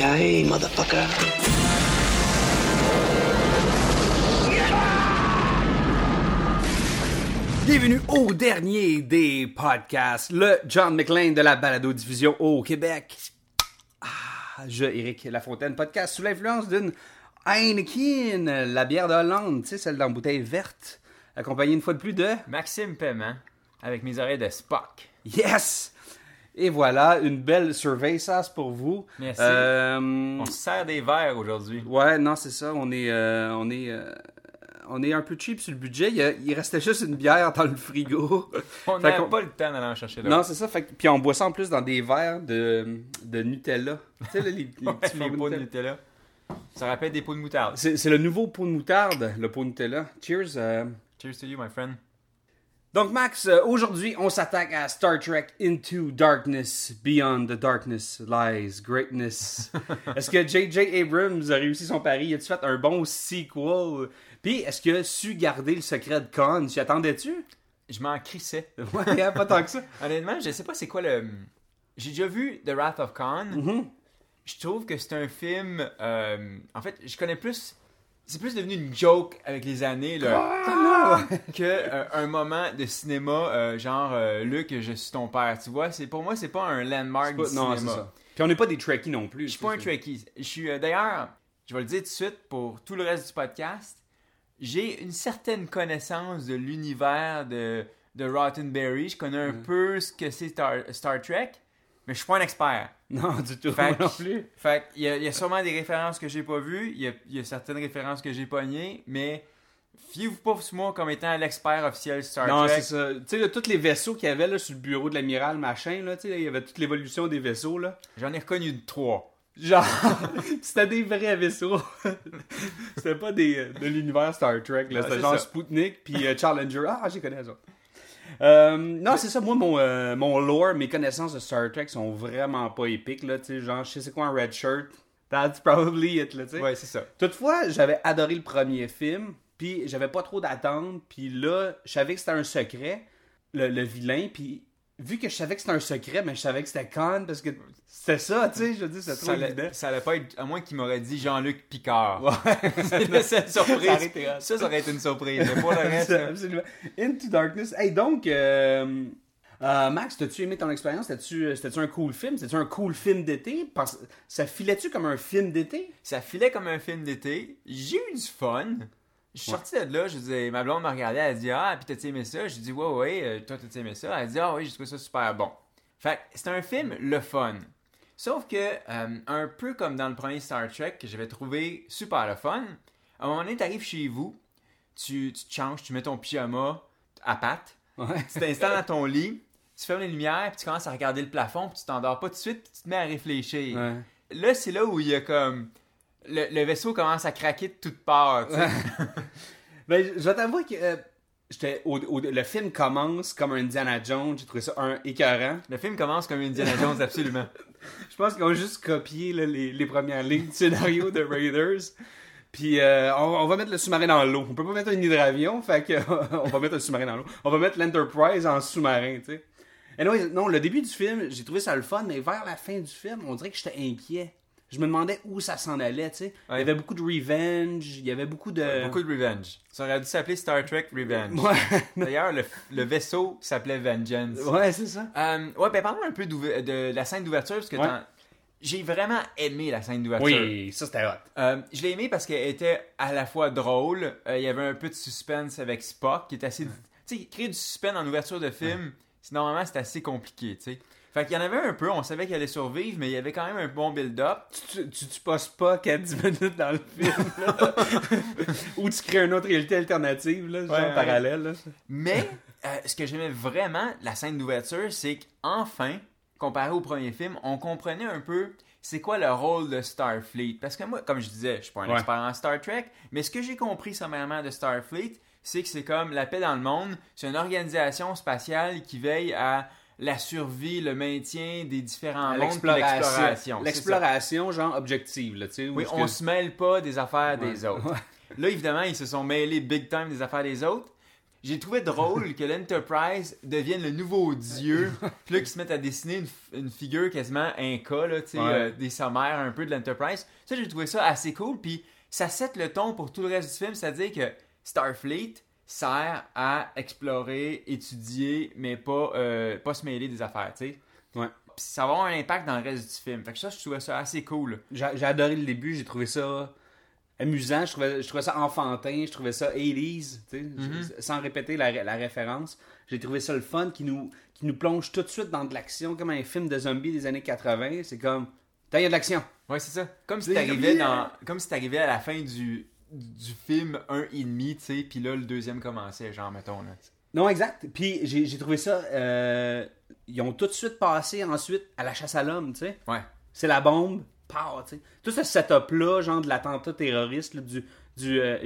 Motherfucker. Bienvenue au dernier des podcasts, le John McLean de la balado-diffusion au Québec. Ah, je, Éric Lafontaine, podcast sous l'influence d'une Heineken, la bière de Hollande, tu sais, celle dans la bouteille verte, accompagnée une fois de plus de Maxime Paiement, avec mes oreilles de Spock. Yes! Et voilà, une belle survey pour vous. Merci. Euh, On se sert des verres aujourd'hui. Ouais, non, c'est ça. On est, euh, on est, euh, on est un peu cheap sur le budget. Il, restait juste une bière dans le frigo. On n'a pas le temps d'aller en chercher là. Non, c'est ça. Fait que- puis on boit ça en plus dans des verres de, de Nutella. Tu sais, les, les petits les pots de Nutella. Ça rappelle des pots de moutarde. C'est le nouveau pot de moutarde, le pot Nutella. Cheers. Cheers to you, my friend. Donc, Max, euh, aujourd'hui, on s'attaque à Star Trek Into Darkness. Beyond the darkness lies greatness. est-ce que J.J. Abrams a réussi son pari? A-tu fait un bon sequel? Puis, est-ce qu'il a su garder le secret de Khan? Tu attendais-tu? Je m'en crissais. Ouais, hein, pas tant que ça. Honnêtement, je sais pas c'est quoi le. J'ai déjà vu The Wrath of Khan. Mm-hmm. Je trouve que c'est un film. euh, En fait, je connais plus. C'est plus devenu une joke avec les années là, que euh, un moment de cinéma euh, genre euh, Luc, je suis ton père. Tu vois, c'est pour moi c'est pas un landmark Pas- du non, cinéma. ça. Puis on n'est pas des Trekkies non plus. Je suis pas un. Trekkie. Je suis euh, d'ailleurs, je vais le dire tout de suite pour tout le reste du podcast, j'ai une certaine connaissance de l'univers de, de Rottenberry. Je connais un peu ce que c'est Star, Star Trek, mais je suis pas un expert. Non, du tout. Fait non plus. Fait y, il y a sûrement des références que j'ai pas vues, il y a, il y a certaines références que j'ai pognées, mais fiez-vous pas sur moi comme étant l'expert officiel Star Non, Trek. c'est ça. Tu sais, tous les vaisseaux qu'il y avait là, sur le bureau de l'amiral, machin, là, tu sais, il y avait toute l'évolution des vaisseaux, là. J'en ai reconnu trois. Genre, c'était des vrais vaisseaux. c'était pas des, de l'univers Star Trek, là. C'était genre ça. Sputnik puis euh, Challenger. Ah, j'ai connais ça. Euh, non, c'est ça. Moi, mon, euh, mon lore, mes connaissances de Star Trek sont vraiment pas épiques, là. Tu sais, genre, je sais c'est quoi un red shirt. That's probably it, là, tu sais. Ouais, c'est ça. Toutefois, j'avais adoré le premier film, puis j'avais pas trop d'attentes, puis là, je savais que c'était un secret, le, le vilain, puis vu que je savais que c'était un secret, mais je savais que c'était Khan, parce que c'était ça, tu sais, je veux dire, c'était trop évident. ça allait pas être, à moins qu'il m'aurait dit Jean-Luc Picard. Ouais. c'est seule surprise. Ça aurait été hot. Ça, ça aurait été une surprise. Mais pour le reste, Absolument. Into Darkness. Hey, donc, euh, euh, Max, t'as-tu aimé ton expérience? C'était-tu c'était-tu un cool film? C'était-tu un cool film d'été? Ça filait-tu comme un film d'été? ça filait comme un film d'été. J'ai eu du fun. Je suis sorti de là, je disais, ma blonde m'a regardé, elle a dit Ah, puis t'as aimé ça? J'ai dit Ouais, ouais, euh, toi t'as aimé ça? Elle a dit Ah, oui, j'ai trouvé ça super bon. Fait que c'est un film le fun. Sauf que, euh, un peu comme dans le premier Star Trek, que j'avais trouvé super le fun, à un moment donné, t'arrives chez vous, tu, tu te changes, tu mets ton pyjama à pattes, Ouais. tu t'installes dans ton lit, tu fermes les lumières, puis tu commences à regarder le plafond, puis tu t'endors pas tout de suite, puis tu te mets à réfléchir. Ouais. Là, c'est là où il y a comme. Le, le vaisseau commence à craquer de toutes parts. Ben, je vais t'avouer que euh, j'étais au- au- le film commence comme un Indiana Jones. J'ai trouvé ça un écœurant. Le film commence comme Indiana Jones, absolument. Je pense qu'ils ont juste copié là, les, les premières lignes du scénario de Raiders. Puis euh, on, on va mettre le sous-marin dans l'eau. On peut pas mettre un hydravion, fait que on va mettre un sous-marin dans l'eau. On va mettre l'Enterprise en sous-marin, tu sais. Anyway, non, le début du film, j'ai trouvé ça le fun, mais vers la fin du film, on dirait que j'étais inquiet. Je me demandais où ça s'en allait, tu sais. Il y avait beaucoup de revenge, il y avait beaucoup de... Beaucoup de revenge. Ça aurait dû s'appeler Star Trek Revenge. Ouais, D'ailleurs, le, le vaisseau s'appelait Vengeance. ouais c'est ça. Euh, ouais, ben parlons un peu de la scène d'ouverture, parce que j'ai vraiment aimé la scène d'ouverture. Oui, ça c'était hot. Euh, je l'ai aimé parce qu'elle était à la fois drôle, euh, il y avait un peu de suspense avec Spock, qui est assez... Tu sais, créer du suspense en ouverture de film, c'est- normalement, c'est assez compliqué, tu sais. Fait qu'il y en avait un peu, on savait qu'elle allait survivre, mais il y avait quand même un bon build-up. Tu, tu, tu passes pas qu'à 10 minutes dans le film, là. Ou tu crées une autre réalité alternative, là, genre Ouais, parallèle, là. Mais euh, ce que j'aimais vraiment la scène d'ouverture, c'est qu'enfin, comparé au premier film, on comprenait un peu c'est quoi le rôle de Starfleet. Parce que moi, comme je disais, je suis pas un Ouais. expert en Star Trek, mais ce que j'ai compris sommairement de Starfleet, c'est que c'est comme la paix dans le monde. C'est une organisation spatiale qui veille à la survie, le maintien des différents mondes, l'exploration. L'exploration. genre objective, là, tu sais. Oui, on que- se mêle pas des affaires Ouais. des autres. Là, évidemment, ils se sont mêlés big time des affaires des autres. J'ai trouvé drôle que l'Enterprise devienne le nouveau dieu, puis là, qu'ils se mettent à dessiner une, figure quasiment inca, là, tu sais, Ouais. euh, des sommaires un peu de l'Enterprise. Ça, j'ai trouvé ça assez cool, puis ça set le ton pour tout le reste du film, c'est-à-dire que Starfleet sert à explorer, étudier, mais pas, euh, pas se mêler des affaires, tu sais. Ouais. Puis ça va avoir un impact dans le reste du film. Fait que ça, je trouvais ça assez cool. J'ai adoré le début, j'ai trouvé ça amusant, je trouvais, je trouvais ça enfantin, je trouvais ça 80s, tu sais, Mm-hmm. sans répéter la, la référence. J'ai trouvé ça le fun qui nous, qui nous plonge tout de suite dans de l'action, comme un film de zombies des années 80. C'est comme, il y a de l'action. Ouais, c'est ça. Comme si t'arrivais dans, comme si t'arrivais à la fin du, du film un et demi, tu sais, puis là le deuxième commençait, genre mettons là. Non, exact. Puis j'ai trouvé ça, euh, ils ont tout de suite passé ensuite à la chasse à l'homme, tu sais. Ouais. C'est la bombe, pow, tu sais. Tout ce setup-là, genre de l'attentat terroriste, là, du, du euh,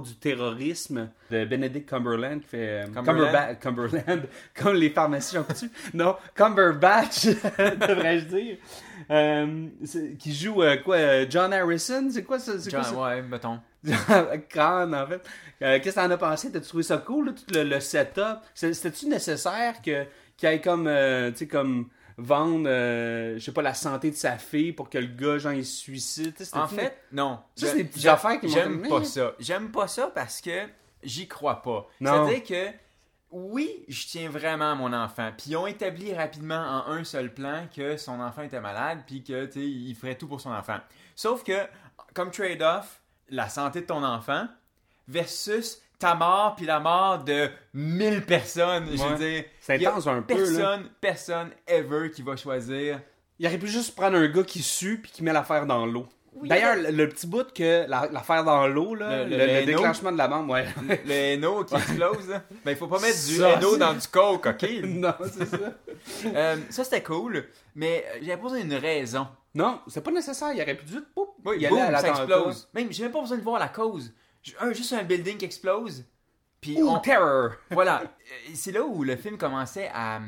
du terrorisme de Benedict Cumberland qui fait. euh, Cumberland? Cumberland, comme les pharmacies j'en coutu. Non, Cumberbatch, devrais-je dire. Euh, qui joue quoi John Harrison C'est quoi ça? Quoi ouais, mettons. En fait. Euh, Qu'est-ce que t'en as pensé? T'as trouvé ça cool, là, tout le, le setup? C'était-tu nécessaire que qu'il aille comme, euh, tu sais, comme vendre, euh, je sais pas, la santé de sa fille pour que le gars, genre, il se suicide? En fait, non. Ça, Je- c'est des petites j'aime- affaires qui m'ont J'aime fait- pas ça. J'aime pas ça parce que j'y crois pas. C'est-à-dire que oui, je tiens vraiment à mon enfant. Puis ils ont établi rapidement en un seul plan que son enfant était malade, puis que tu sais, il ferait tout pour son enfant. Sauf que comme trade-off, la santé de ton enfant versus ta mort puis la mort de 1000 personnes. Je veux dire, C'est il y a intense un peu, là. Personne, personne ever qui va choisir. Il aurait pu juste prendre un gars qui sue puis qui met l'affaire dans l'eau. Oui, D'ailleurs, le, le petit bout que la- l'affaire dans l'eau, là, Le- le, le le Hainaut. déclenchement de la bombe, ouais. Le Hainaut qui explose, là. ben il faut pas mettre du Ça, c'est- dans du coke, ok? non, c'est ça. Euh, ça c'était cool, mais euh, j'avais pas besoin d'une raison. Non, c'est pas nécessaire. Il aurait pu juste, poup, Oui, y aller boum, ça explose. Même, j'ai même pas besoin de voir la cause. Un, juste un building qui explose. Puis Ouh, on- terror! voilà, Euh, c'est là où le film commençait à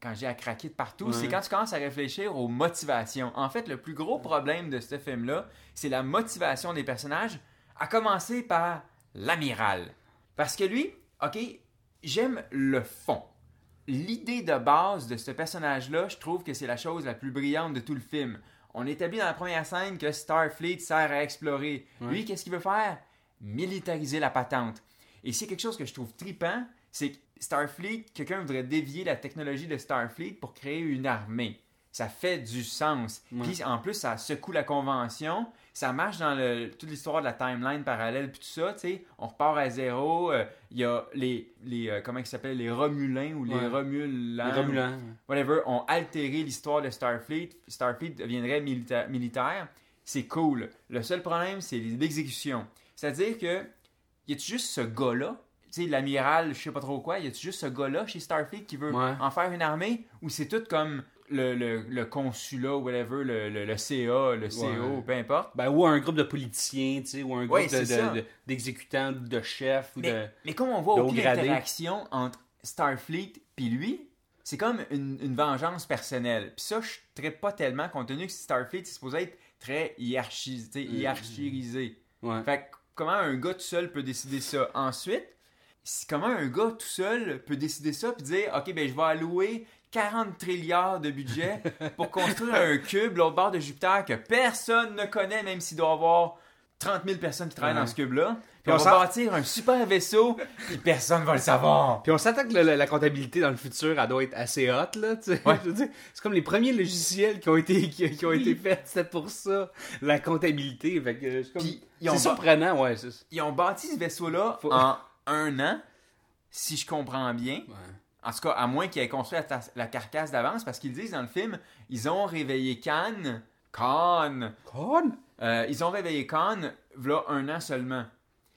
quand j'ai à craquer de partout, Ouais. c'est quand tu commences à réfléchir aux motivations. En fait, le plus gros problème de ce film-là, c'est la motivation des personnages, à commencer par l'amiral. Parce que lui, ok, j'aime le fond. L'idée de base de ce personnage-là, je trouve que c'est la chose la plus brillante de tout le film. On établit dans la première scène que Starfleet sert à explorer. Lui, qu'est-ce qu'il veut faire? Militariser la patente. Et c'est quelque chose que je trouve tripant, c'est que Starfleet, quelqu'un voudrait dévier la technologie de Starfleet pour créer une armée. Ça fait du sens. Puis en plus, ça secoue la convention. Ça marche dans le- toute l'histoire de la timeline parallèle puis tout ça. tu sais. On repart à zéro. euh, Il y a les, les euh, comment ils s'appellent? Les Romulins ou les Ouais. Romulans. Les Romulans. Whatever, ont altéré l'histoire de Starfleet. Starfleet deviendrait milita- militaire. C'est cool. Le seul problème, c'est l'exécution. C'est-à-dire que y a-tu juste ce gars-là, tu sais, l'amiral, je sais pas trop quoi, y a-tu juste ce gars-là chez Starfleet qui veut Ouais. en faire une armée ou c'est tout comme le, le, le consulat, whatever, le, le, le CA, le CO, Ouais. peu importe? Ben, ou un groupe de politiciens, tu sais, ou un groupe Ouais, de- c'est ça. de- de- d'exécutants, de, chefs, ou de... Mais, mais comme on voit de aucune haut gradé. interaction entre Starfleet puis lui, c'est comme une, une vengeance personnelle. Puis ça, je ne pas tellement, compte tenu que Starfleet est supposé être très hiérarchisé. sais, hiérarchisé. Ouais. Fait que comment un gars tout seul peut décider ça? Ensuite, comment un gars tout seul peut décider ça puis dire OK, ben je vais allouer 40 trilliards de budget pour construire un cube l'autre bord de Jupiter que personne ne connaît, même s'il doit y avoir 30 000 personnes qui travaillent Ouais. dans ce cube-là. Puis Puis on, on va sent- bâtir un super vaisseau, puis personne va le savoir. Puis on s'attend que le- la, la comptabilité dans le futur, elle doit être assez haute, là. Ouais. Je veux dire, c'est comme les premiers logiciels qui ont été, qui, qui ont été faits, c'était pour ça, la comptabilité. Fait que, c'est comme- Puis, ils ont c'est ba- surprenant, ouais. c'est- Ils ont bâti ce vaisseau-là Faut- en un an, si je comprends bien. En tout cas, à moins qu'ils aient construit la, la carcasse d'avance, parce qu'ils disent dans le film, ils ont réveillé Khan. Khan. Con? Euh, ils ont réveillé Khan, voilà un an seulement.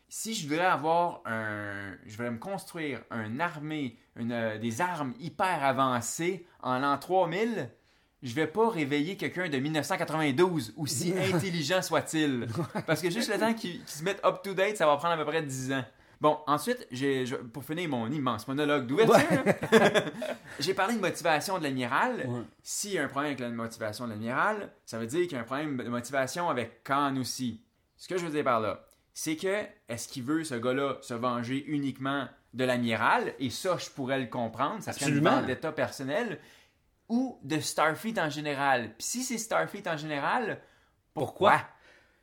Si je voudrais avoir un. Je voudrais me construire une armée, une, euh, des armes hyper avancées en l'an 3000, je vais pas réveiller quelqu'un de 1992, aussi intelligent soit-il. Parce que juste le temps qu'il qu'il se mette up-to-date, ça va prendre à peu près 10 ans. Bon, ensuite, j'ai, pour finir mon immense monologue d'ouverture, j'ai parlé de motivation de l'amiral. Ouais. S'il y a un problème avec la motivation de l'amiral, ça veut dire qu'il y a un problème de motivation avec Khan aussi. Ce que je veux dire par là, c'est que est-ce qu'il veut, ce gars-là, se venger uniquement de l'amiral, et ça, je pourrais le comprendre, ça serait une vendetta personnelle, ou de Starfleet en général. Puis si c'est Starfleet en général, pourquoi? Pourquoi?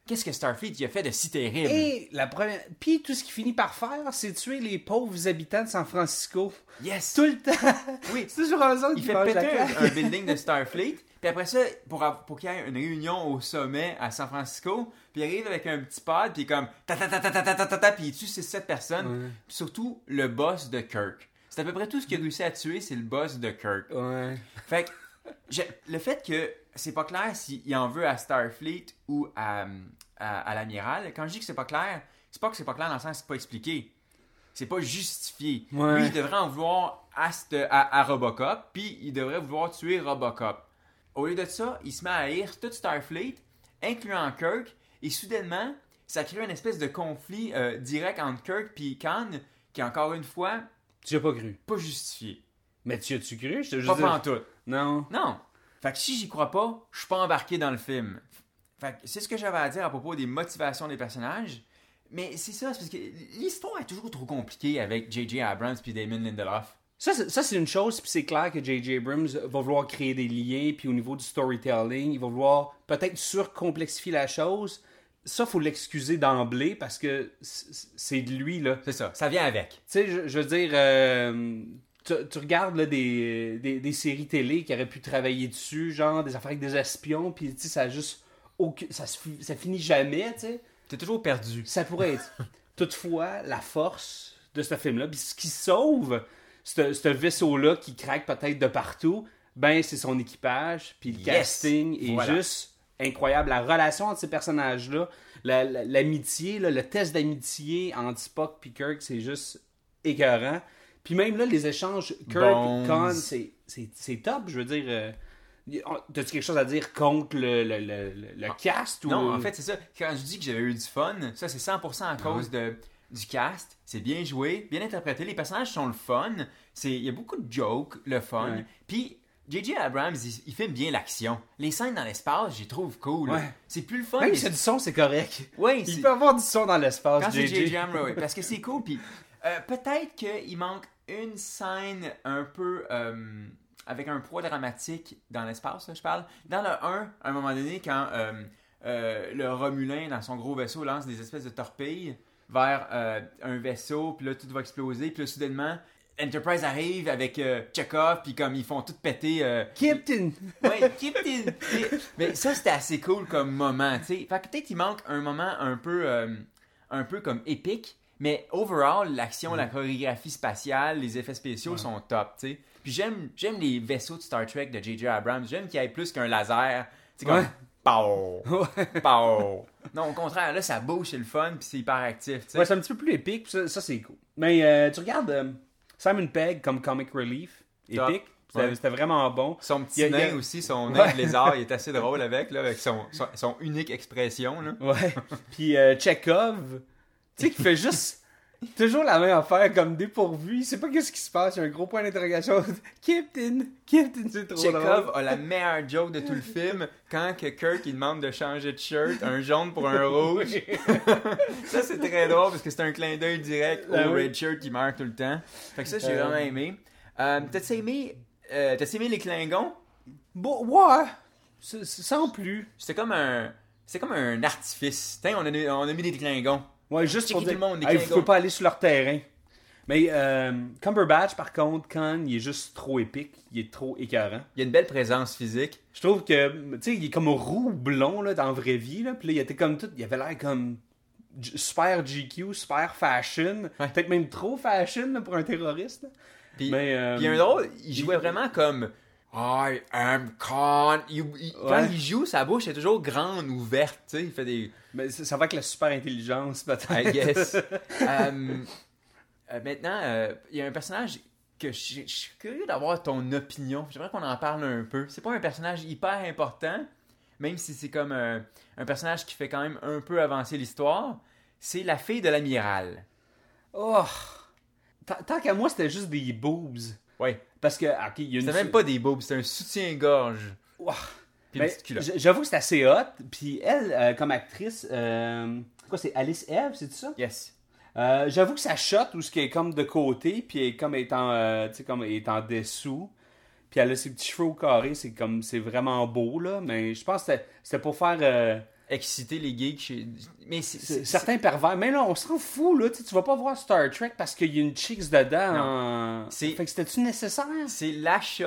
Qu'est-ce que Starfleet y a fait de si terrible? Et la première. Puis tout ce qu'il finit par faire, c'est tuer les pauvres habitants de San Francisco. Yes! Tout le temps. Oui. C'est toujours un autre Il fait péter un, un building de Starfleet, puis après ça, pour, qu'il y ait une réunion au sommet à San Francisco, puis il arrive avec un petit pod, puis comme ta ta ta ta ta ta ta ta puis il tue 6-7 personnes, puis surtout le boss de Kirk. C'est à peu près tout ce qu'il a réussi à tuer, c'est le boss de Kirk. Ouais. Fait que le fait que c'est pas clair s'il en veut à Starfleet ou à, à, à l'amiral, quand je dis que c'est pas clair, c'est pas que c'est pas clair dans le sens que c'est pas expliqué. C'est pas justifié. Ouais. Lui, il devrait en vouloir à, à, à Robocop, puis il devrait vouloir tuer Robocop. Au lieu de ça, il se met à haïr toute Starfleet, incluant Kirk, et soudainement, ça crée une espèce de conflit euh, direct entre Kirk et Khan, qui encore une fois Tu as pas cru. pas justifié. Mais tu as-tu cru? Je te Pas juste dire- pantoute. Non. Non. Fait que si j'y crois pas, je suis pas embarqué dans le film. Fait que c'est ce que j'avais à dire à propos des motivations des personnages. Mais c'est ça, c'est parce que l'histoire est toujours trop compliquée avec J.J. Abrams puis Damon Lindelof. Ça, c'est- une chose, puis c'est clair que J.J. Abrams va vouloir créer des liens, puis au niveau du storytelling, il va vouloir peut-être surcomplexifier la chose. Ça, faut l'excuser d'emblée parce que c'est de lui, là. C'est ça, ça vient avec. Tu sais, je, je veux dire, euh, tu, tu regardes là, des, des, des séries télé qui auraient pu travailler dessus, genre des affaires avec des espions, puis tu sais, ça a juste. ça, ça finit jamais, tu sais. T'es toujours perdu. Ça pourrait être. Toutefois, la force de ce film-là, puis ce qui sauve ce vaisseau-là qui craque peut-être de partout, ben c'est son équipage, puis le Yes! casting est Voilà. juste incroyable. La relation entre ces personnages-là, la- la- l'amitié, le test d'amitié entre Spock et Kirk, c'est juste écœurant. Puis même là, les échanges Kirk. Khan, c'est- c'est c'est top. Je veux dire, euh, t'as-tu quelque chose à dire contre le, le, le, le- le cast? Ou... Non, en fait, c'est ça. Quand je dis que j'avais eu du fun, ça, c'est 100% Ah à cause de, du cast. C'est bien joué, bien interprété. Les personnages sont le fun. C'est- Il y a beaucoup de jokes, le fun. Ouais. Puis, J.J. Abrams, il, il filme bien l'action. Les scènes dans l'espace, j'y trouve cool. Ouais. C'est plus le fun. Même mais- si c'est du son, c'est correct. Ouais, Il peut avoir du son dans l'espace, quand c'est JJ. J.J. Abrams, parce que c'est cool. Puis euh, peut-être qu'il manque une scène un peu euh, avec un poids dramatique dans l'espace, je parle. Dans le 1, à un moment donné, quand euh, euh, le Romulin, dans son gros vaisseau, lance des espèces de torpilles vers un vaisseau, puis là, tout va exploser, puis là, soudainement, Enterprise arrive avec euh, Chekhov, puis comme ils font tout péter. euh, Captain! Ouais, Captain. Mais ça, c'était assez cool comme moment, tu sais. Fait que peut-être il manque un moment un peu, euh, un peu comme épique, mais overall, l'action, la chorégraphie spatiale, les effets spéciaux sont top, tu sais. Puis j'aime, j'aime les vaisseaux de Star Trek de J.J. Abrams. J'aime qu'il y ait plus qu'un laser. Tu sais, comme. Pow! Pow! Non, au contraire, là, ça bouge, c'est le fun, puis c'est hyper actif, tu sais. Ouais, c'est un petit peu plus épique, puis ça, ça, c'est cool. Mais euh, tu regardes euh, Simon Pegg comme comic relief, Top. épique. C'était Ouais. vraiment bon. Son petit Il nain aussi, son Ouais. nain de lézard, il est assez drôle avec, là, avec son, son, son unique expression, là. Ouais. Puis euh, Chekhov, tu sais, qui fait juste toujours la même affaire comme dépourvu. Il sait pas qu'est-ce qui se passe. Il y a un gros point d'interrogation. Captain! Captain, c'est trop Chekhov drôle. a la meilleure joke de tout le film quand que Kirk il demande de changer de shirt, un jaune pour un rouge. ça c'est très drôle parce que c'est un clin d'œil direct au Ah red shirt qui meurt tout le temps. Fait que ça j'ai Euh. vraiment aimé. Euh, T'as-tu aimé, euh, aimé les Klingons? Bon, ouais. Sans plus. C'était comme un, c'est comme un artifice. Tiens, on a, on a mis des Klingons. Ouais, juste pour dire, le monde, les hey, vous Klingons. pouvez pas aller sur leur terrain. Mais euh, Cumberbatch, par contre, quand il est juste trop épique, il est trop écœurant. Il a une belle présence physique. Je trouve que, tu sais, il est comme roux blond là, dans la vraie vie. Là. Puis là, il était comme tout. Il avait l'air comme super GQ, super fashion. Ouais. Peut-être même trop fashion là, pour un terroriste. Puis, Mais, euh, puis un drôle, il jouait vraiment comme I am Khan. Il- il- Quand il joue, sa bouche est toujours grande, ouverte. Tu sais, il fait des. Mais ça, va avec la super intelligence, peut-être. I guess. Euh, euh, maintenant, euh, il y a un personnage que je, je suis curieux d'avoir ton opinion. J'aimerais qu'on en parle un peu. C'est pas un personnage hyper important, même si c'est comme un, un personnage qui fait quand même un peu avancer l'histoire. C'est la fille de l'amiral. Oh! Tant qu'à moi, c'était juste des boobs. Ouais. Parce que, ok, il y a une. C'était même pas des boobs, c'était un soutien-gorge. Ouah. Ben, J'avoue que c'est assez hot. Puis elle, euh, comme actrice, euh, quoi, c'est Alice Eve, c'est ça? Yes. Euh, J'avoue que ça shot où ce qui est comme de côté, puis elle est comme étant, euh, tu sais, comme en dessous. Puis elle a ses petits cheveux au carré, c'est comme, c'est vraiment beau, là. Mais je pense que c'était- pour faire Exciter les geeks chez. Mais c'est. certains pervers. Mais là, on s'en fout, là. Tu sais, tu vas pas voir Star Trek parce qu'il y a une chicks dedans. En- C'est- Fait que c'était-tu nécessaire? C'est la shot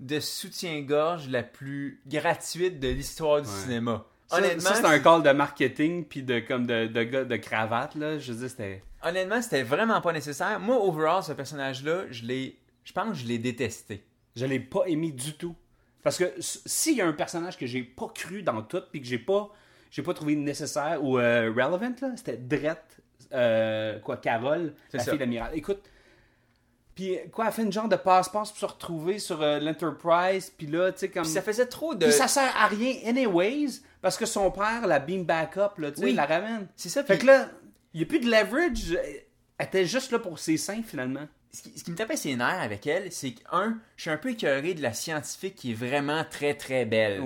de soutien-gorge la plus gratuite de l'histoire du Ouais. cinéma. Honnêtement, ça, c'est un call de marketing puis de comme de, de de cravate là. Je veux dire, c'était. honnêtement, c'était vraiment pas nécessaire. Moi, overall, ce personnage-là, je l'ai. Je pense que je l'ai détesté. Je l'ai pas aimé du tout. Parce que s'il y a un personnage que j'ai pas cru dans tout puis que j'ai pas j'ai pas trouvé nécessaire ou euh, relevant là, c'était Drette euh, quoi Carole, la ça. fille d'amiral. Écoute, puis quoi, elle fait une genre de passe-passe pour se retrouver sur euh, l'Enterprise, puis là, tu sais comme Puis ça faisait trop de. Puis ça sert à rien anyways parce que son père la beam back up là, tu sais, Oui. la ramène. C'est ça, Fait puis- que là, il y a plus de leverage, elle était juste là pour ses seins finalement. Ce qui, ce qui me tapait ses nerfs avec elle, c'est que, un, je suis un peu écœuré de la scientifique qui est vraiment très très belle.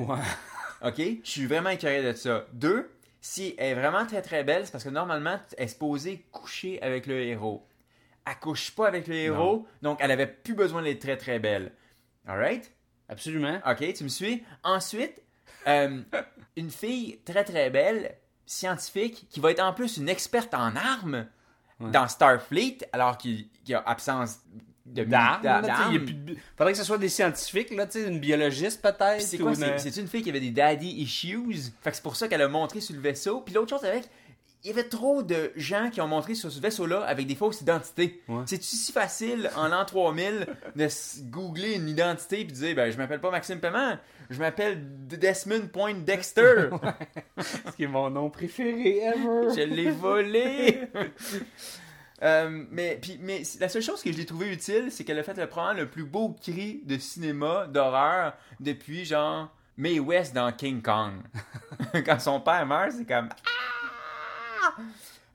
OK? Je suis vraiment écœuré de ça. Deux, si elle est vraiment très très belle, c'est parce que normalement, elle est supposée coucher avec le héros. Elle couche pas avec le héros, donc elle avait plus besoin d'être très très belle. Alright? Absolument. OK, tu me suis? Ensuite, euh, une fille très très belle, scientifique, qui va être en plus une experte en armes dans Starfleet, alors qu'il qu'il y a absence de D'armes. d'a- là, tu sais, il y a d'armes. plus de- Faudrait que ce soit des scientifiques, là, tu sais, une biologiste peut-être. Puis c'est ou quoi? une- C'est c'est une fille qui avait des daddy issues? Fait que c'est pour ça qu'elle a montré sur le vaisseau. Puis l'autre chose avec, il y avait trop de gens qui ont montré sur ce vaisseau-là avec des fausses identités. Ouais. C'est-tu si facile en l'an 3000 de googler une identité puis de dire, ben, je m'appelle pas Maxime Paiement, je m'appelle Desmond Point Dexter. Ce qui est mon nom préféré ever. je l'ai volé. Euh, mais, puis, mais la seule chose que je l'ai trouvé utile, c'est qu'elle a fait le, probablement le plus beau cri de cinéma d'horreur depuis genre Mae West dans King Kong. Quand son père meurt, c'est comme Ah!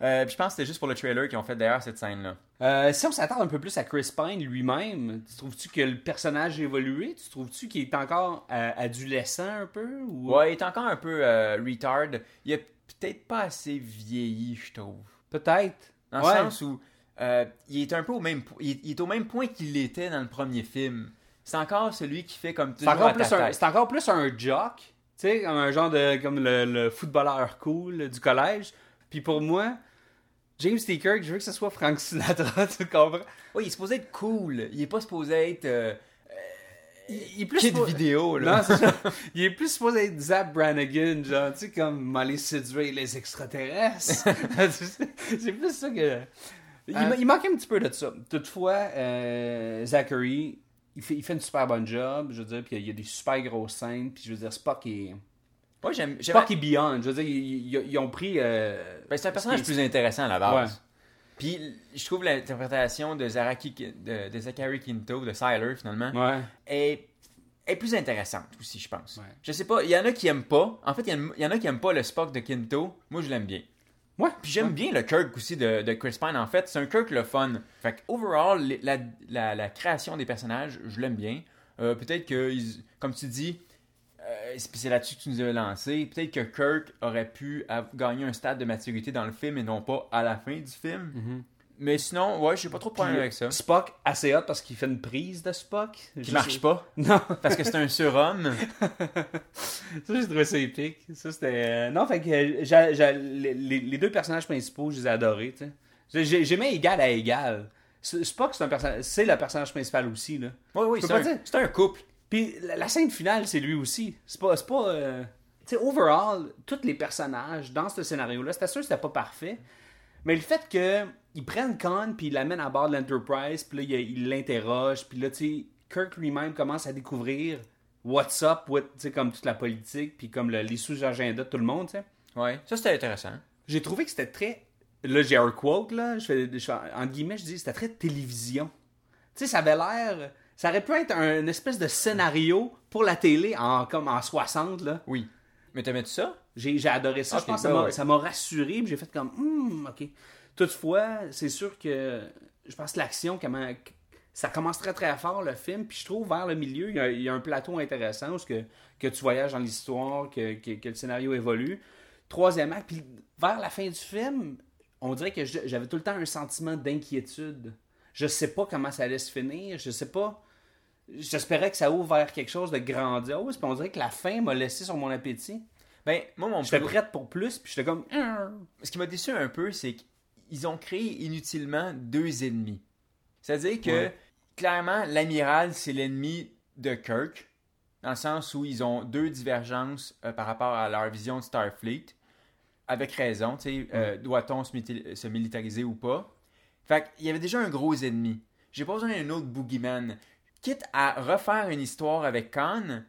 Euh, puis je pense que c'était juste pour le trailer qu'ils ont fait d'ailleurs cette scène-là. Euh, si on s'attarde un peu plus à Chris Pine lui-même, tu trouves-tu que le personnage a évolué? Tu trouves-tu qu'il est encore euh, adolescent un peu? Ou... Ouais, il est encore un peu euh, retard. Il a peut-être pas assez vieilli, je trouve. Peut-être. Dans Ouais. le sens où euh, il est un peu au même il est, il est au même point qu'il était dans le premier film. C'est encore celui qui fait comme C'est toujours encore, à ta plus un, tête. c'est encore plus un jock, tu sais, comme un genre de comme le, le footballeur cool du collège. Puis pour moi, James T. Kirk, je veux que ce soit Frank Sinatra, tu comprends? Oui, il est supposé être cool. Il est pas supposé être euh, Il, il est plus kid vidéo là. Non, c'est ça. Il est plus supposé être Zap Brannigan, genre, tu sais, comme aller séduire les extraterrestres. c'est plus ça que. Il, Euh, il manque un petit peu de ça. Toutefois, euh, Zachary, il fait, il fait une super bonne job, je veux dire, puis il y a des super grosses scènes, puis je veux dire, Spock est. Moi j'aime est beyond, je veux dire, ils, ont pris. euh, Ben, c'est un personnage plus intéressant à la base. Ouais. Puis je trouve l'interprétation de, Zaraki, de, de Zachary Quinto, de Siler finalement, Ouais. est, est plus intéressante aussi, je pense. Ouais. Je sais pas, il y en a qui aiment pas. En fait, il y en- il y, en a qui aiment pas le Spock de Quinto. Moi, je l'aime bien. Ouais. Puis j'aime bien le Kirk aussi de, de Chris Pine, en fait. C'est un Kirk le fun. Fait que, overall, la, la, la création des personnages, je l'aime bien. Euh, peut-être que, comme tu dis, euh, c'est là-dessus que tu nous as lancé, peut-être que Kirk aurait pu gagner un stade de maturité dans le film et non pas à la fin du film. Mais sinon, ouais, j'ai pas trop de problème avec ça. Spock, assez hot parce qu'il fait une prise de Spock. Qui marche pas, Non. parce que c'est un surhomme. Ça, j'ai trouvé ça épique. Ça, c'était. euh, Non, fait que euh, les, les- les deux personnages principaux, je les ai adorés, tu sais. J'ai- j'ai- J'aimais égal à égal. Spock, c'est un personnage. C'est le personnage principal aussi, là. Oui, oui, un, c'est un couple. Puis la, la scène finale, c'est lui aussi. C'est pas. C'est pas. euh, Tu sais, overall, tous les personnages dans ce scénario-là, c'était sûr que c'était pas parfait. Mais le fait que ils prennent Khan puis ils l'amènent à bord de l'Enterprise, puis là, il- ils l'interrogent, puis là, tu sais, Kirk lui-même commence à découvrir what's up, what, tu sais, comme toute la politique, puis comme le- les sous-agendas de tout le monde, tu sais. Ouais, ça c'était intéressant. J'ai trouvé que c'était très. Là, j'ai un quote, là. Je fais, je fais- entre guillemets, je dis c'était très télévision. sais, ça avait l'air. Ça aurait pu être un une espèce de scénario pour la télé en, comme en 60, là. Oui. Mais t'aimais-tu ça? J'ai j'ai adoré ça. Je pense que ça ouais. ça m'a rassuré. J'ai fait comme, Hmm, ok. Toutefois, c'est sûr que je pense que l'action, comment, ça commence très très fort le film. Puis je trouve vers le milieu, il y a, il y a un plateau intéressant où que, que tu voyages dans l'histoire, que, que, que le scénario évolue. Troisième acte, puis vers la fin du film, on dirait que j'avais tout le temps un sentiment d'inquiétude. Je sais pas comment ça allait se finir. Je sais pas. J'espérais que ça ouvre vers quelque chose de grandiose. Puis on dirait que la fin m'a laissé sur mon appétit. Ben, moi, mon J'étais plus- prête pour plus, puis j'étais comme. ce qui m'a déçu un peu, c'est qu'ils ont créé inutilement deux ennemis. C'est-à-dire que, Ouais. clairement, l'amiral, c'est l'ennemi de Kirk, dans le sens où ils ont deux divergences euh, par rapport à leur vision de Starfleet. Avec raison, tu sais, euh, doit-on se militariser ou pas? Fait qu'il y avait déjà un gros ennemi. J'ai pas besoin d'un autre boogeyman. Quitte à refaire une histoire avec Khan,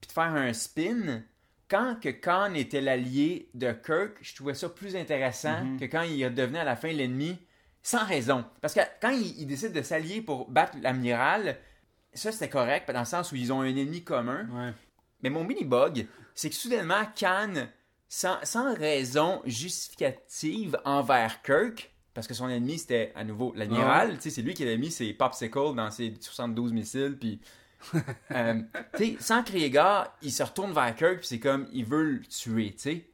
puis de faire un spin, quand que Khan était l'allié de Kirk, je trouvais ça plus intéressant Mhm. que quand il devenait à la fin l'ennemi, sans raison. Parce que quand il, il décide de s'allier pour battre l'amiral, ça c'était correct, dans le sens où ils ont un ennemi commun. Ouais. Mais mon mini-bug, c'est que soudainement, Khan, sans, sans raison justificative envers Kirk, parce que son ennemi c'était à nouveau l'amiral, tu sais, c'est lui qui avait mis ses popsicles dans ses 72 missiles, puis. euh, sans crier gare, il se retourne vers Kirk, puis c'est comme, il veut le tuer, tu sais.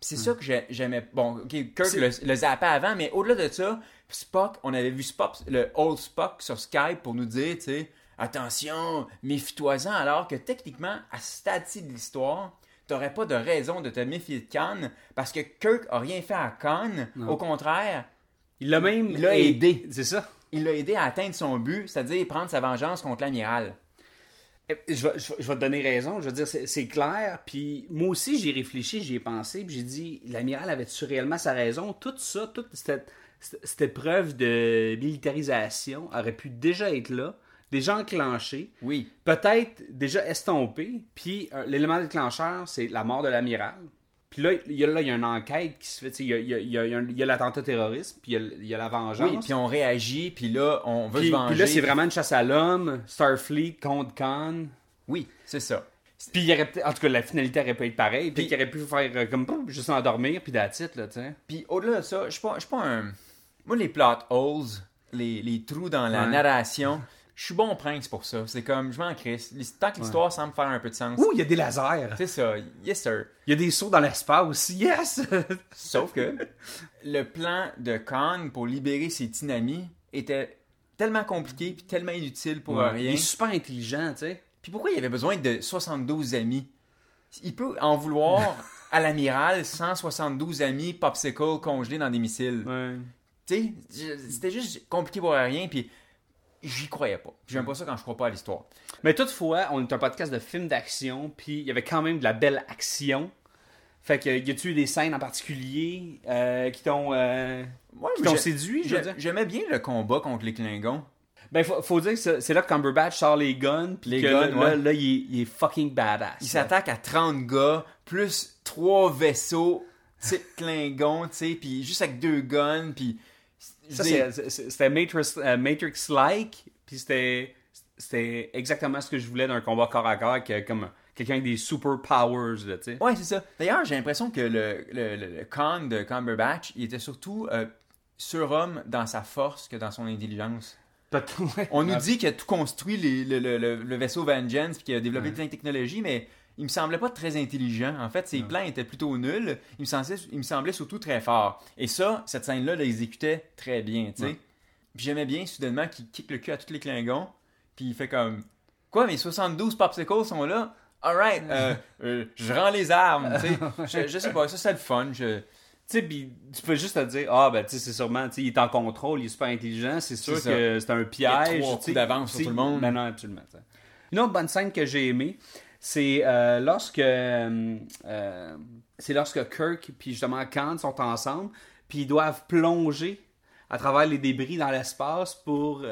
C'est ça que j'ai- j'aimais. Bon, ok, Kirk le, le zappait avant, mais au-delà de ça, Spock, on avait vu Spock, le old Spock sur Skype pour nous dire, tu sais, attention, méfie-toi-en, alors que techniquement, à ce stade-ci de l'histoire, t'aurais pas de raison de te méfier de Khan, parce que Kirk a rien fait à Khan. Au contraire, Il l'a même Il l'a aidé. C'est ça. il l'a aidé à atteindre son but, c'est-à-dire prendre sa vengeance contre l'amiral. Eh, Je vais, je vais- je vais te donner raison. Je veux dire, c'est clair. Puis moi aussi, j'y ai réfléchi, j'y ai pensé. Puis j'ai dit, l'amiral avait-tu réellement sa raison? Tout ça, toute cette, cette, cette preuve de militarisation aurait pu déjà être là, déjà enclenchée, Oui. peut-être déjà estompée. Puis euh, l'élément déclencheur, c'est la mort de l'amiral. Puis là, il y a, là, il y a une enquête qui se fait. Il y a, il y a- il y a- il il l'attentat terroriste, puis il y a, il la vengeance. Oui, puis on réagit, puis là, on veut Puis, se venger. puis là, c'est vraiment une chasse à l'homme, Starfleet contre Khan. Oui, c'est ça. Puis il y aurait peut-être- en tout cas, la finalité aurait pu être pareille. Puis qu'il aurait pu faire euh, comme pouf, juste endormir, puis it, là, tu sais. Puis au-delà de ça, je suis pas, pas un... Moi, les plot holes, les, les trous dans la Ouais. narration, je suis bon prince pour ça. C'est comme, je m'en crisse. Tant que l'histoire semble faire un peu de sens. Ouh, il y a des lasers. C'est ça, yes sir. Il y a des sauts dans l'espace. Yes! Sauf que le plan de Khan pour libérer ses tinamis était tellement compliqué puis tellement inutile pour Ouais. rien. Il est super intelligent, tu sais. Puis pourquoi il avait besoin de 72 amis? Il peut en vouloir à l'amiral 172 amis popsicle congelés dans des missiles. Ouais. Tu sais, c'était juste compliqué pour rien, puis j'y croyais pas. J'aime pas ça quand je crois pas à l'histoire. Mais toutefois, on est un podcast de films d'action, puis il y avait quand même de la belle action. Fait que, y a-tu eu des scènes en particulier euh, qui t'ont euh, t'ont séduit, je veux dire? J'aimais bien le combat contre les Klingons. Ben, faut, faut dire que c'est c'est là que Cumberbatch sort les guns, puis Les que guns, là, ouais. là, là, il, est, il est fucking badass. Il s'attaque à 30 gars, plus 3 vaisseaux, type Klingon, tu sais, puis juste avec deux guns, puis... c'était Matrix, euh, Matrix-like, puis c'était c'était exactement ce que je voulais d'un combat corps à corps, avec, euh, comme quelqu'un avec des super powers, là, tu sais. Ouais, c'est ça. D'ailleurs, j'ai l'impression que le, le, le, le Khan de Cumberbatch, il était surtout euh, surhomme dans sa force que dans son intelligence. On nous dit qu'il a tout construit les- le, le, le, le vaisseau Vengeance puis qu'il a développé Ouais. plein de technologies, mais il me semblait pas très intelligent. En fait, ses plans étaient plutôt nuls. Il me, semblait, il me semblait surtout très fort. Et ça, cette scène-là l'exécutait très bien, tu sais. Ouais. Puis j'aimais bien, soudainement, qu'il kick le cul à tous les Klingons. Puis il fait comme... Quoi, mes 72 popsicles sont là? Alright, euh, euh, je rends les armes, tu sais. Je, je sais pas, ça c'est le fun. Je... Tu sais, puis tu peux juste te dire, ah, ben, tu sais, c'est sûrement, tu sais, il est en contrôle, il est super intelligent, c'est sûr ça. que c'est un Il a piège. trois coups d'avance sur tout le monde. Ben non, absolument. Une autre bonne scène que j'ai aimée, c'est euh, lorsque. euh, euh, c'est lorsque Kirk puis justement Khan sont ensemble, puis ils doivent plonger à travers les débris dans l'espace pour,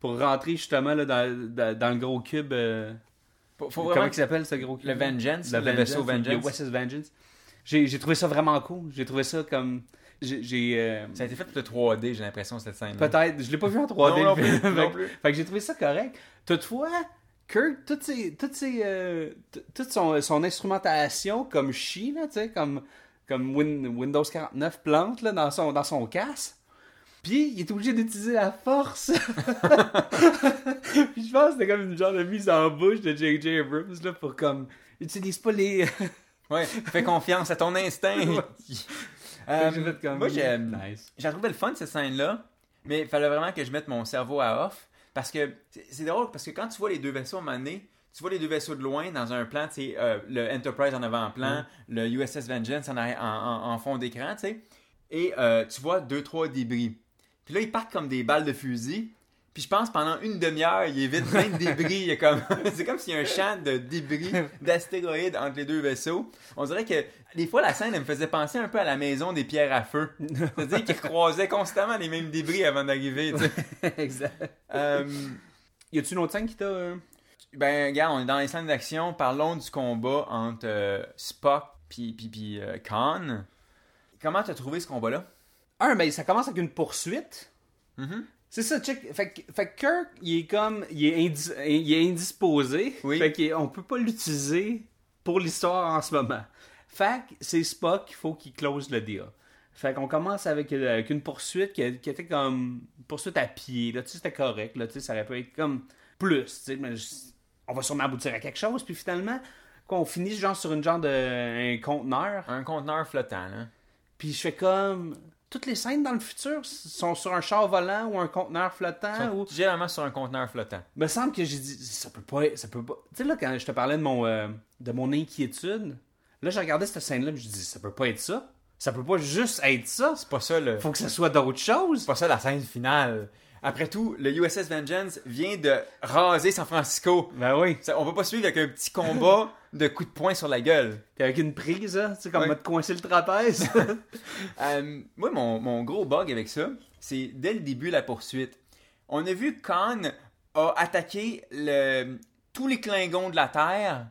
pour rentrer justement là, dans, dans, dans le gros cube. Faut, faut Comment il s'appelle ce gros cube? Le Vengeance, Le le vaisseau le Vengeance. USS Vengeance. J'ai trouvé ça vraiment cool. J'ai trouvé ça comme. j'ai... euh, Ça a été fait pour le 3D, j'ai l'impression, cette scène. Peut-être, je l'ai pas vu en 3D. Non, non le plus, non Fait- plus. Fait que j'ai trouvé ça correct. Toutefois, Kirk, toutes ses, toutes ses, euh, toute son, son instrumentation comme chi, là, tu sais, comme, comme Win- Windows 49 plante là, dans, son, dans son casque. Puis, il est obligé d'utiliser la force. Puis je pense que c'était comme une genre de mise en bouche de J.J. Abrams, là, pour comme, utilise pas les... Ouais, fais confiance à ton instinct. Euh, fait comme, moi, j'ai Nice. j'ai trouvé le fun cette scène-là, mais il fallait vraiment que je mette mon cerveau à off. Parce que c'est- drôle, parce que quand tu vois les deux vaisseaux à un moment donné, tu vois les deux vaisseaux de loin dans un plan, tu sais, euh, le Enterprise en avant-plan, le USS Vengeance en, en, en- en fond d'écran, tu sais, et euh, tu vois deux, trois débris. Puis là, ils partent comme des balles de fusil. Puis je pense pendant une demi-heure, il évite plein de débris. Il comme... C'est comme s'il y a un champ de débris, d'astéroïdes entre les deux vaisseaux. On dirait que des fois, la scène, elle me faisait penser un peu à la maison des pierres à feu. C'est-à-dire qu'ils croisaient constamment les mêmes débris avant d'arriver. exact. Euh, Y a-tu une autre scène qui t'a... euh, ben, regarde, on est dans les scènes d'action. Parlons du combat entre euh, Spock puis, puis, puis Khan. Comment t'as trouvé ce combat-là? Un, ben, ça commence avec une poursuite. Mhm. C'est ça, check. Fait, que- fait que Kirk, il est comme. Il est, indi- il est indisposé. Oui. Fait qu'on peut pas l'utiliser pour l'histoire en ce moment. Fait que c'est Spock qu'il faut qu'il close le deal. Fait qu'on commence avec, euh, avec une poursuite qui, qui était comme. Une poursuite à pied. Là, tu sais, c'était correct. Là, tu sais, ça aurait pu être comme plus. Tu sais, mais je- on va sûrement aboutir à quelque chose. Puis finalement, qu'on finisse genre sur une genre de. un conteneur. Un conteneur flottant, là. Puis je fais comme. Toutes les scènes dans le futur sont sur un char volant ou un conteneur flottant sont ou. Généralement sur un conteneur flottant. Me semble que j'ai dit. Ça peut pas être- Ça peut pas. Tu sais, là, quand je te parlais de mon, euh, de mon inquiétude, là, j'ai regardé cette scène-là, puis je dis, ça peut pas être ça. Ça peut pas juste être ça. C'est pas ça le. Faut que ça soit d'autres choses. C'est pas ça la scène finale. Après tout, le USS Vengeance vient de raser San Francisco. Ben oui. Ça- on va pas suivre avec un petit combat de coups de poing sur la gueule. Puis avec une prise, là, tu sais, comme Ouais. m'a coincé le trapèze. Euh, moi, mon, mon gros bug avec ça, c'est dès le début de la poursuite. On a vu Khan a attaqué le, tous les Klingons de la Terre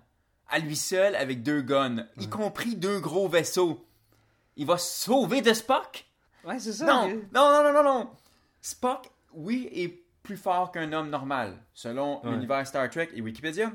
à lui seul avec deux guns, y compris deux gros vaisseaux. Il va sauver de Spock? ouais, c'est ça. Non, non, non, non, non, non. Spock, oui, est plus fort qu'un homme normal, selon Ouais. l'univers Star Trek et Wikipédia.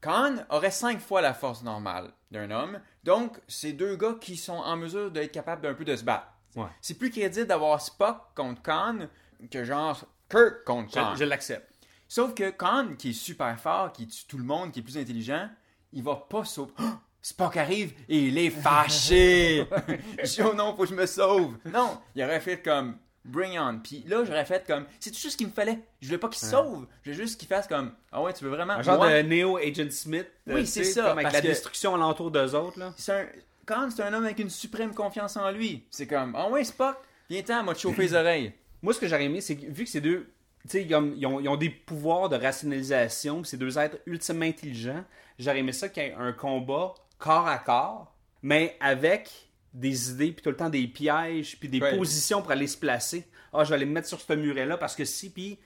Khan aurait cinq fois la force normale d'un homme, donc c'est deux gars qui sont en mesure d'être capables d'un peu de se battre. Ouais. C'est plus crédible d'avoir Spock contre Khan que genre Kirk contre Khan. Je, je l'accepte. Sauf que Khan, qui est super fort, qui tue tout le monde, qui est plus intelligent, il va pas sauver. Oh! Spock arrive et il est fâché. Oh non, faut que je me sauve. Non, il aurait fait comme bring on. Puis là, j'aurais fait comme c'est tout ce qu'il me fallait. Je voulais pas qu'il se sauve. Je veux juste qu'il fasse comme ah ouais, tu veux vraiment. Un genre Moi, de Neo Agent Smith. euh, Oui, c'est ça, Comme avec la que- destruction alentour d'eux autres, là. c'est un... Khan, c'est un homme avec une suprême confiance en lui. C'est comme ah ouais, Spock, viens-t'en, m'a te chauffer les oreilles. Moi, ce que j'aurais aimé, c'est que vu que ces deux. Tu sais, ils, ont- ils ont, ils ont des pouvoirs de rationalisation, ces deux êtres ultimement intelligents, j'aurais aimé ça qu'il y ait un combat corps à corps, mais avec des idées, puis tout le temps des pièges, puis des Ouais. positions pour aller se placer. Ah, je vais aller me mettre sur ce muret-là parce que si, puis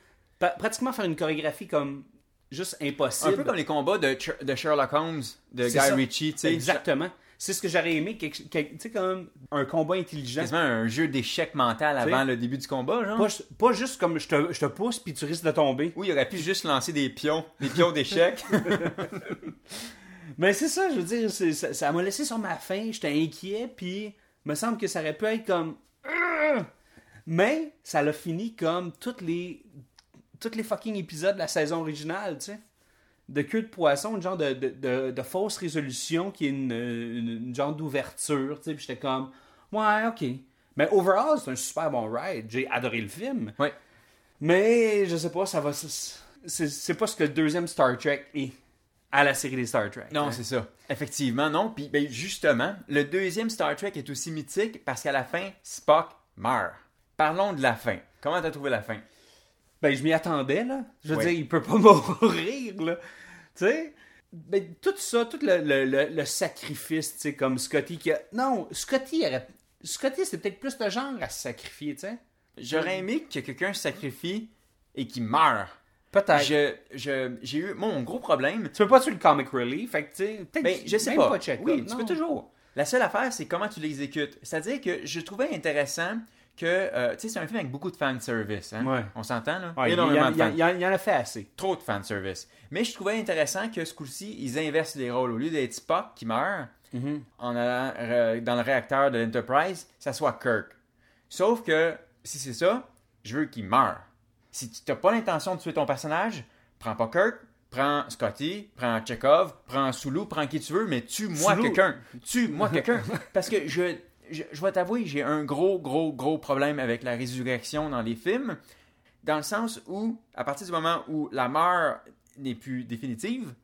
pratiquement faire une chorégraphie comme juste impossible. Un peu comme les combats de, de Sherlock Holmes, de Guy ça. Ritchie, tu sais. Exactement. C'est ce que j'aurais aimé, tu sais, comme un combat intelligent. Quasiment un jeu d'échecs mental avant le début du combat, genre. Pas, pas juste comme je te, je te pousse, puis tu risques de tomber. Oui, il aurait pu juste lancer des pions, des pions d'échecs. Mais c'est ça, je veux dire, ça ça m'a laissé sur ma faim, j'étais inquiet, puis me semble que ça aurait pu être comme... Mais ça l'a fini comme toutes les tous les fucking épisodes de la saison originale, tu sais. De queue de poisson, une genre de, de, de, de fausse résolution qui est une, une, une genre d'ouverture, tu sais, puis j'étais comme... Ouais, ok. Mais overall, c'est un super bon ride. J'ai adoré le film. ouais. Mais je sais pas, ça va... C'est pas ce que le deuxième Star Trek est à la série des Star Trek. Non, hein. c'est ça. Effectivement, non. Puis, ben, justement, le deuxième Star Trek est aussi mythique parce qu'à la fin, Spock meurt. Parlons de la fin. Comment t'as trouvé la fin? Ben, je m'y attendais, là. Je veux dire, il peut pas mourir, là. Tu sais? Ben, tout ça, tout le, le, le, le sacrifice, tu sais, comme Scotty qui a... Non, Scotty aurait... Scotty, c'est peut-être plus de genre à se sacrifier, tu sais. J'aurais aimé que quelqu'un se sacrifie et qu'il meure. Peut-être. Je, je, j'ai eu, mon gros problème, Tu peux pas sur le comic relief, fait que, tu sais. Ben, je sais même pas. check oui, tu peux toujours. La seule affaire, c'est comment tu l'exécutes. C'est-à-dire que je trouvais intéressant que, euh, tu sais, c'est un film avec beaucoup de fanservice. Hein? Ouais. On s'entend, là? Ouais, il, y Énormément en- de il y en- fan- il y en- il y en a fait assez. Trop de fanservice. Mais je trouvais intéressant que ce coup-ci, ils inversent les rôles. Au lieu d'être Spock qui meurt Mm-hmm. en allant euh, dans le réacteur de l'Enterprise, ça soit Kirk. Sauf que, si c'est ça, je veux qu'il meure. Si tu n'as pas l'intention de tuer ton personnage, prends pas Kirk, prends Scotty, prends Chekhov, prends Sulu, prends qui tu veux, mais tue-moi quelqu'un. Tue-moi quelqu'un. Parce que je, je, je vais t'avouer, j'ai un gros, gros, gros problème avec la résurrection dans les films, dans le sens où, à partir du moment où la mort n'est plus définitive,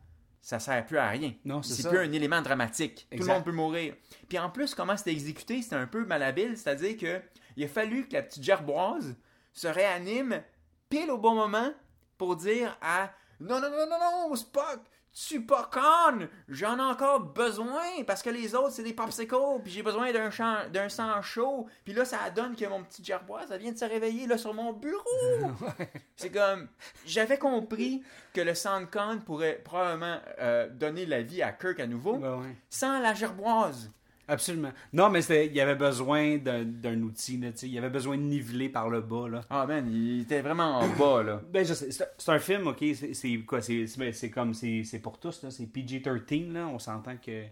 ça sert plus à rien. Non, c'est plus un élément dramatique. Tout le monde peut mourir. Puis en plus, comment c'était exécuté, c'était un peu malhabile, c'est-à-dire que il a fallu que la petite gerboise se réanime pile au bon moment pour dire à non non non non non Spock tu pas con j'en ai encore besoin parce que les autres c'est des popsicles puis j'ai besoin d'un champ- d'un sang chaud puis là ça donne que mon petit gerboise ça vient de se réveiller là sur mon bureau. C'est comme j'avais compris que le SandCon pourrait probablement euh, donner la vie à Kirk à nouveau ouais. sans la gerboise Absolument. Non, mais c'était- il y avait besoin d'un d'un outil, là, tu sais. Il y avait besoin de niveler par le bas, là. ah man il était vraiment en bas là Ben, je sais, c'est c'est un film, ok, c'est- quoi, c'est c'est- c'est comme, c'est c'est pour tous, là, c'est PG-13, là, on s'entend que...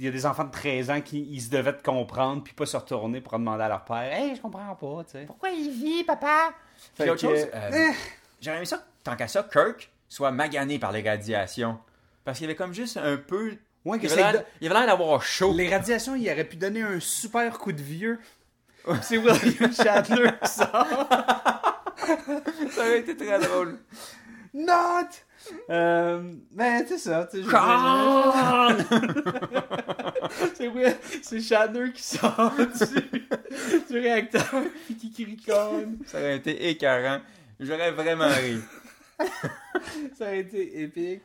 Il y a des enfants de 13 ans qui ils se devaient te comprendre, puis pas se retourner pour demander à leur père « Hey, je comprends pas, tu sais. » Pourquoi il vit, papa? Puis autre que- chose, euh, j'aurais aimé ça, tant qu'à ça, Kirk soit magané par les radiations. Parce qu'il y avait comme juste un peu. Ouais, que il avait l'air- d'avoir chaud. Les radiations, il aurait pu donner un super coup de vieux. C'est William Shatner qui sort. Ça aurait été très drôle. Not! Euh, ben, c'est ça, tu sais, c'est Shatner qui sort du, du réacteur puis qui criconne. Ça aurait été écœurant. J'aurais vraiment ri. Ça a été épique.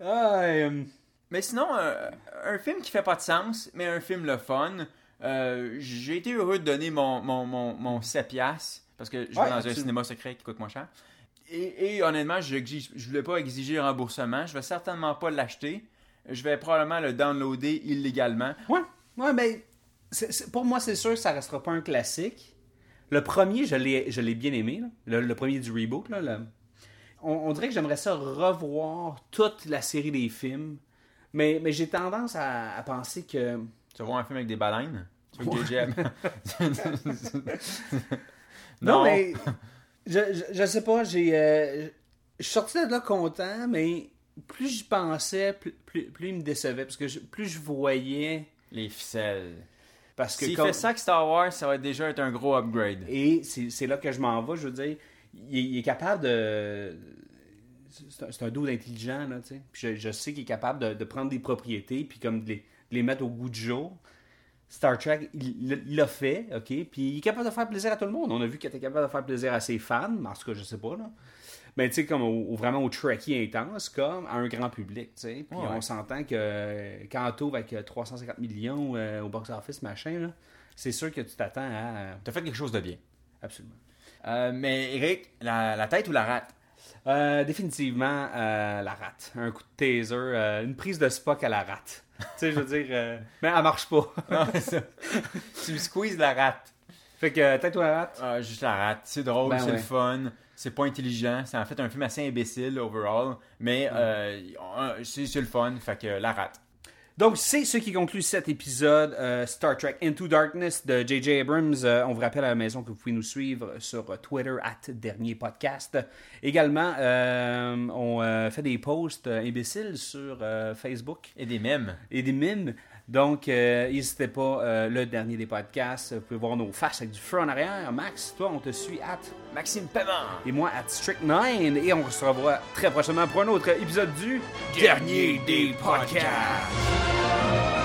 Ah, euh, Mais sinon, euh, un film qui fait pas de sens, mais un film le fun. Euh, J'ai été heureux de donner mon, mon, mon, mon 7 piastres, parce que je vais dans un cinéma secret qui coûte moins cher. Et, et honnêtement, je je voulais pas exiger remboursement. Je vais certainement pas l'acheter. Je vais probablement le downloader illégalement. ouais, ouais, mais c'est- pour moi, c'est sûr que ça restera pas un classique. Le premier, je l'ai je l'ai bien aimé, là. Le, le premier du reboot. Là, le- on, on dirait que j'aimerais ça revoir toute la série des films. Mais, mais j'ai tendance à, à penser que. Tu vas voir un film avec des baleines? Tu veux que aime? Non, mais. Je, je, je sais pas, j'ai. euh, je suis sorti de là content, mais plus j'y pensais, plus, plus, plus il me décevait. Parce que je- plus je voyais. Les ficelles. Parce que S'il comme- fait ça avec Star Wars, ça va déjà être un gros upgrade. Et c'est là que je m'en vais, je veux dire. Il est capable de. C'est un, dos intelligent, là, tu sais. Puis je, je sais qu'il est capable de, de prendre des propriétés, puis comme de les, de les mettre au goût du jour. Star Trek, il l'a fait, OK? Puis il est capable de faire plaisir à tout le monde. On a vu qu'il était capable de faire plaisir à ses fans, mais en tout cas, je sais pas, là. Mais tu sais, comme au, au- vraiment au Trekkie intense, comme à un grand public, tu sais. Puis Ouais, on s'entend que euh, quand on avec euh, 350 millions euh, au box-office, machin, là, c'est sûr que tu t'attends à... T'as fait quelque chose de bien. Absolument. Euh, mais Eric, la, la tête ou la rate? Euh, définitivement, euh, la rate. Un coup de taser, euh, une prise de Spock à la rate. tu sais, je veux dire, mais elle marche pas. Non, ça. tu me squeezes la rate. fait que, tête ou la rate? Juste la rate. C'est drôle, Ben c'est ouais. le fun. C'est pas intelligent. C'est en fait un film assez imbécile overall. Mais c'est le fun. Fait que la rate. Donc, c'est ce qui conclut cet épisode euh, Star Trek Into Darkness de J.J. Abrams. Euh, on vous rappelle à la maison que vous pouvez nous suivre sur Twitter, at Dernier Podcast. Également, euh, on euh, fait des posts imbéciles sur Facebook. Et des mèmes. et des mimes. Donc, euh, n'hésitez pas, euh, le dernier des podcasts, vous pouvez voir nos faces avec du feu en arrière. Max, toi, on te suit at Maxime Paiement. et moi at Strict9 et on se revoit très prochainement pour un autre épisode du Dernier des podcasts.